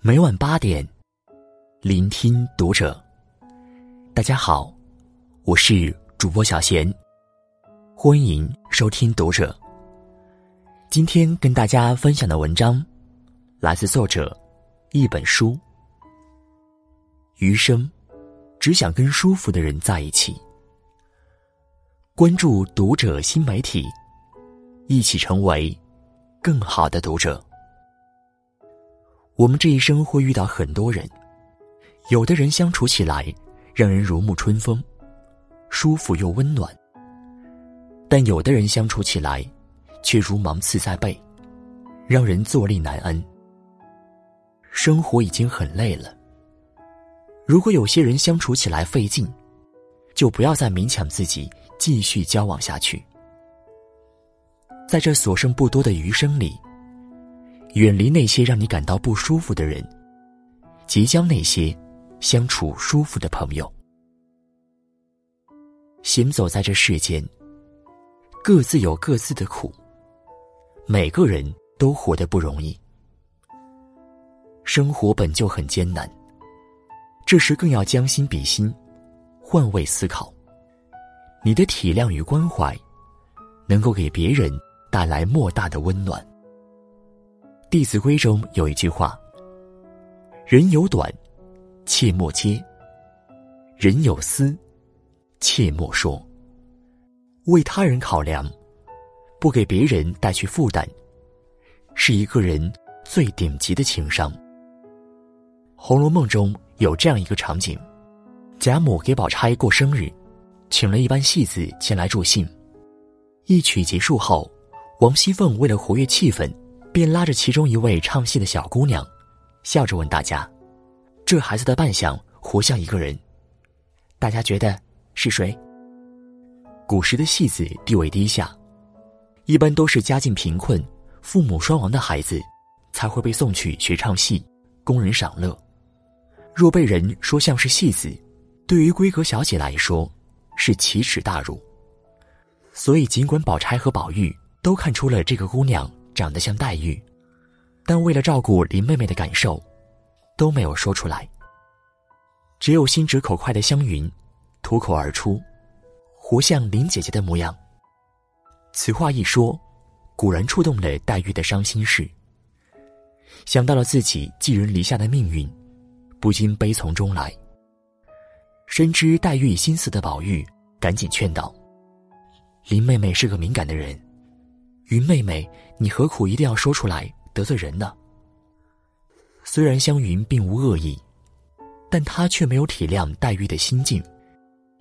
每晚八点，聆听读者。大家好，我是主播小贤，欢迎收听读者。今天跟大家分享的文章，来自作者一本书。余生，只想跟舒服的人在一起。关注读者新媒体，一起成为更好的读者。我们这一生会遇到很多人，有的人相处起来让人如沐春风，舒服又温暖；但有的人相处起来却如芒刺在背，让人坐立难安。生活已经很累了，如果有些人相处起来费劲，就不要再勉强自己继续交往下去。在这所剩不多的余生里。远离那些让你感到不舒服的人，结交那些相处舒服的朋友。行走在这世间，各自有各自的苦，每个人都活得不容易。生活本就很艰难，这时更要将心比心，换位思考。你的体谅与关怀，能够给别人带来莫大的温暖。《弟子规》中有一句话：“人有短，切莫揭；人有私，切莫说。”为他人考量，不给别人带去负担，是一个人最顶级的情商。《红楼梦》中有这样一个场景：贾母给宝钗过生日，请了一班戏子前来助兴。一曲结束后，王熙凤为了活跃气氛。便拉着其中一位唱戏的小姑娘，笑着问大家：“这孩子的扮相活像一个人，大家觉得是谁？”古时的戏子地位低下，一般都是家境贫困、父母双亡的孩子，才会被送去学唱戏，供人赏乐。若被人说像是戏子，对于闺阁小姐来说是奇耻大辱。所以，尽管宝钗和宝玉都看出了这个姑娘。长得像黛玉，但为了照顾林妹妹的感受，都没有说出来。只有心直口快的湘云，脱口而出，活像林姐姐的模样。此话一说，果然触动了黛玉的伤心事。想到了自己寄人篱下的命运，不禁悲从中来。深知黛玉心思的宝玉，赶紧劝道：“林妹妹是个敏感的人。”云妹妹，你何苦一定要说出来得罪人呢？虽然湘云并无恶意，但她却没有体谅黛玉的心境，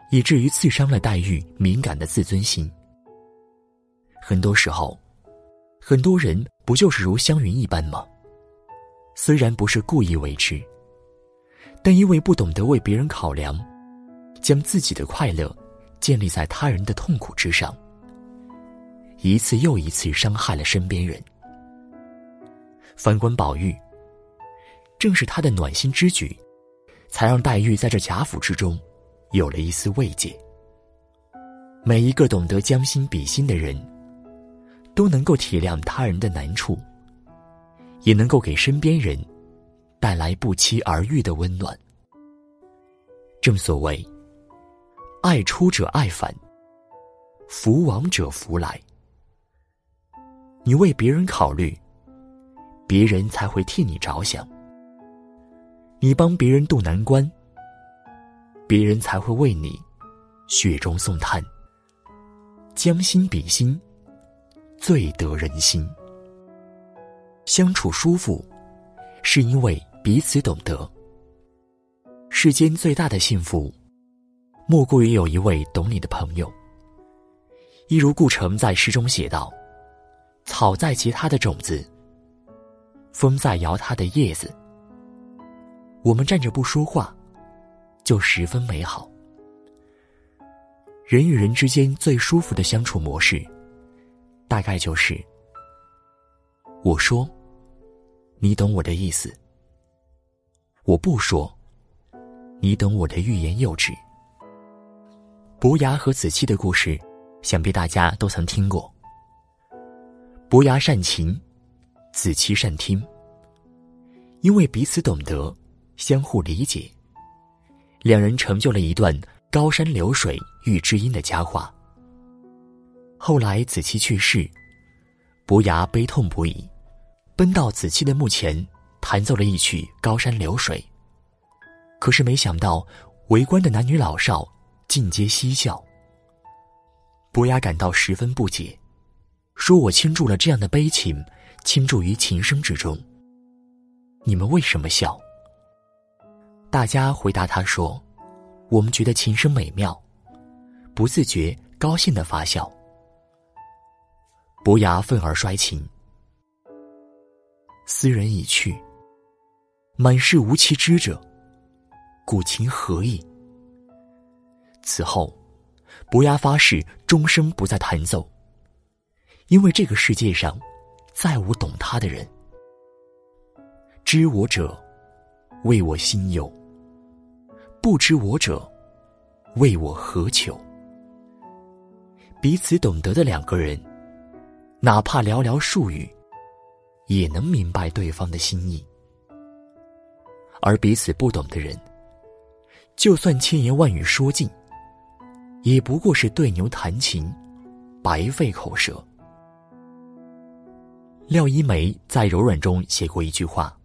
以至于刺伤了黛玉敏感的自尊心。很多时候，很多人不就是如湘云一般吗？虽然不是故意为之，但因为不懂得为别人考量，将自己的快乐建立在他人的痛苦之上。一次又一次伤害了身边人。反观宝玉，正是他的暖心之举，才让黛玉在这贾府之中有了一丝慰藉。每一个懂得将心比心的人，都能够体谅他人的难处，也能够给身边人带来不期而遇的温暖。正所谓，爱出者爱返，福往者福来。你为别人考虑，别人才会替你着想；你帮别人渡难关，别人才会为你雪中送炭。将心比心，最得人心。相处舒服，是因为彼此懂得。世间最大的幸福，莫过于有一位懂你的朋友。一如顾城在诗中写道。草在结它的种子，风在摇它的叶子。我们站着不说话，就十分美好。人与人之间最舒服的相处模式，大概就是：我说，你懂我的意思；我不说，你懂我的欲言又止。伯牙和子期的故事，想必大家都曾听过。伯牙善琴，子期善听。因为彼此懂得，相互理解，两人成就了一段高山流水遇知音的佳话。后来子期去世，伯牙悲痛不已，奔到子期的墓前，弹奏了一曲《高山流水》。可是没想到，围观的男女老少尽皆嬉笑。伯牙感到十分不解，说：“我倾注了这样的悲情，倾注于琴声之中，你们为什么笑？”大家回答他说：“我们觉得琴声美妙，不自觉高兴的发笑。”伯牙愤而摔琴。斯人已去，满是无其知者，古琴何意？此后。伯牙发誓终生不再弹奏，因为这个世界上再无懂他的人。知我者，为我心忧；不知我者，为我何求？彼此懂得的两个人，哪怕寥寥数语，也能明白对方的心意；而彼此不懂的人，就算千言万语说尽。也不过是对牛弹琴，白费口舌。廖一梅在《柔软》中写过一句话：“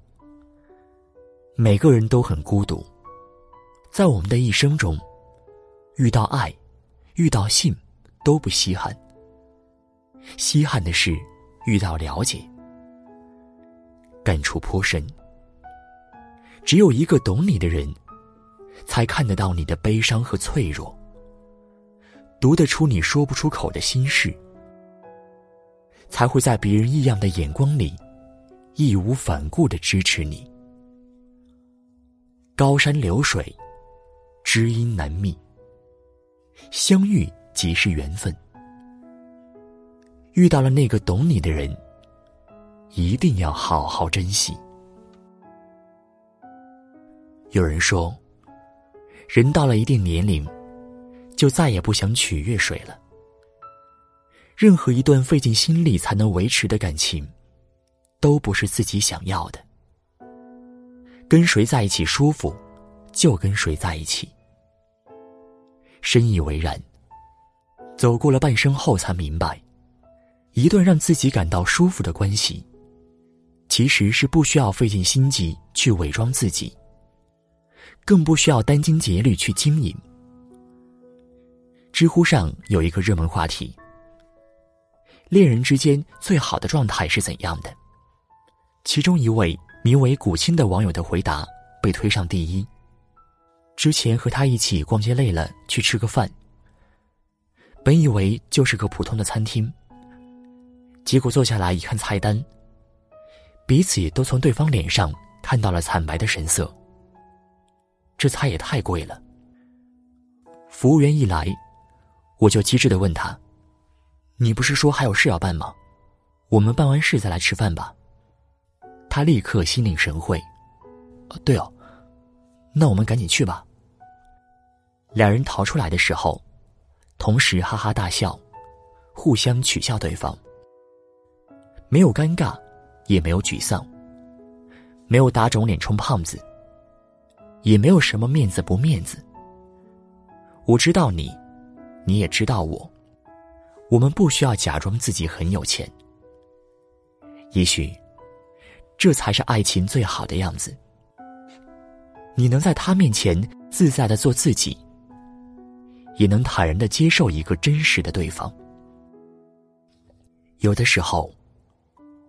每个人都很孤独，在我们的一生中，遇到爱，遇到性，都不稀罕。稀罕的是遇到了解。”感触颇深。只有一个懂你的人，才看得到你的悲伤和脆弱。读得出你说不出口的心事，才会在别人异样的眼光里，义无反顾的支持你。高山流水，知音难觅。相遇即是缘分，遇到了那个懂你的人，一定要好好珍惜。有人说，人到了一定年龄。就再也不想取悦谁了。任何一段费尽心力才能维持的感情，都不是自己想要的。跟谁在一起舒服，就跟谁在一起。深以为然。走过了半生后，才明白，一段让自己感到舒服的关系，其实是不需要费尽心机去伪装自己，更不需要殚精竭虑去经营。知乎上有一个热门话题：恋人之间最好的状态是怎样的？其中一位名为古青的网友的回答被推上第一。之前和他一起逛街累了，去吃个饭。本以为就是个普通的餐厅，结果坐下来一看菜单，彼此都从对方脸上看到了惨白的神色。这菜也太贵了。服务员一来。我就机智的问他：“你不是说还有事要办吗？我们办完事再来吃饭吧。”他立刻心领神会：“对哦，那我们赶紧去吧。”两人逃出来的时候，同时哈哈大笑，互相取笑对方。没有尴尬，也没有沮丧，没有打肿脸充胖子，也没有什么面子不面子。我知道你。你也知道我，我们不需要假装自己很有钱。也许，这才是爱情最好的样子。你能在他面前自在的做自己，也能坦然的接受一个真实的对方。有的时候，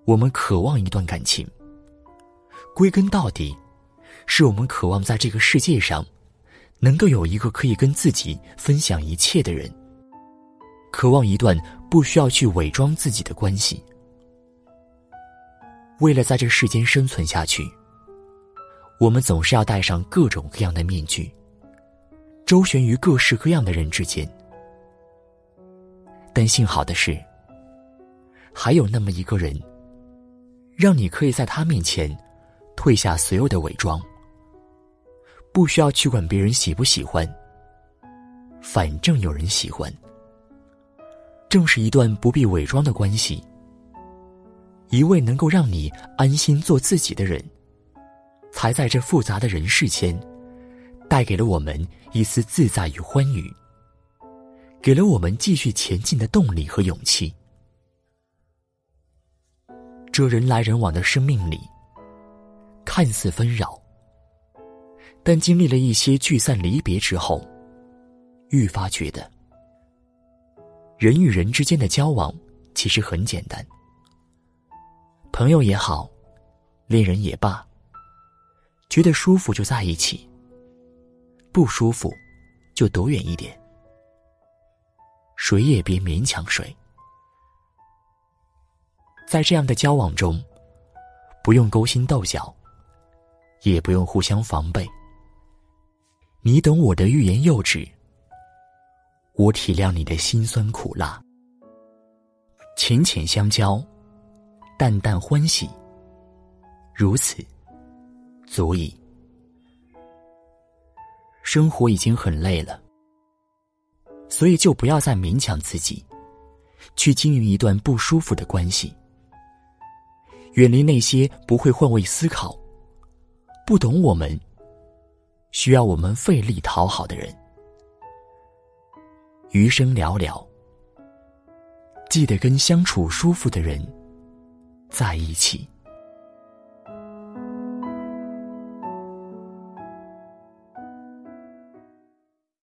我们渴望一段感情，归根到底，是我们渴望在这个世界上。能够有一个可以跟自己分享一切的人，渴望一段不需要去伪装自己的关系。为了在这世间生存下去，我们总是要戴上各种各样的面具，周旋于各式各样的人之间。但幸好的是，还有那么一个人，让你可以在他面前褪下所有的伪装。不需要去管别人喜不喜欢，反正有人喜欢。正是一段不必伪装的关系，一位能够让你安心做自己的人，才在这复杂的人世间，带给了我们一丝自在与欢愉，给了我们继续前进的动力和勇气。这人来人往的生命里，看似纷扰，但经历了一些聚散离别之后，愈发觉得，人与人之间的交往其实很简单。朋友也好，恋人也罢，觉得舒服就在一起，不舒服就躲远一点，谁也别勉强谁。在这样的交往中，不用勾心斗角，也不用互相防备。你懂我的欲言又止，我体谅你的辛酸苦辣，浅浅相交。淡淡欢喜，如此足矣。生活已经很累了，所以就不要再勉强自己，去经营一段不舒服的关系。远离那些不会换位思考、不懂我们、需要我们费力讨好的人。余生寥寥，记得跟相处舒服的人。在一起。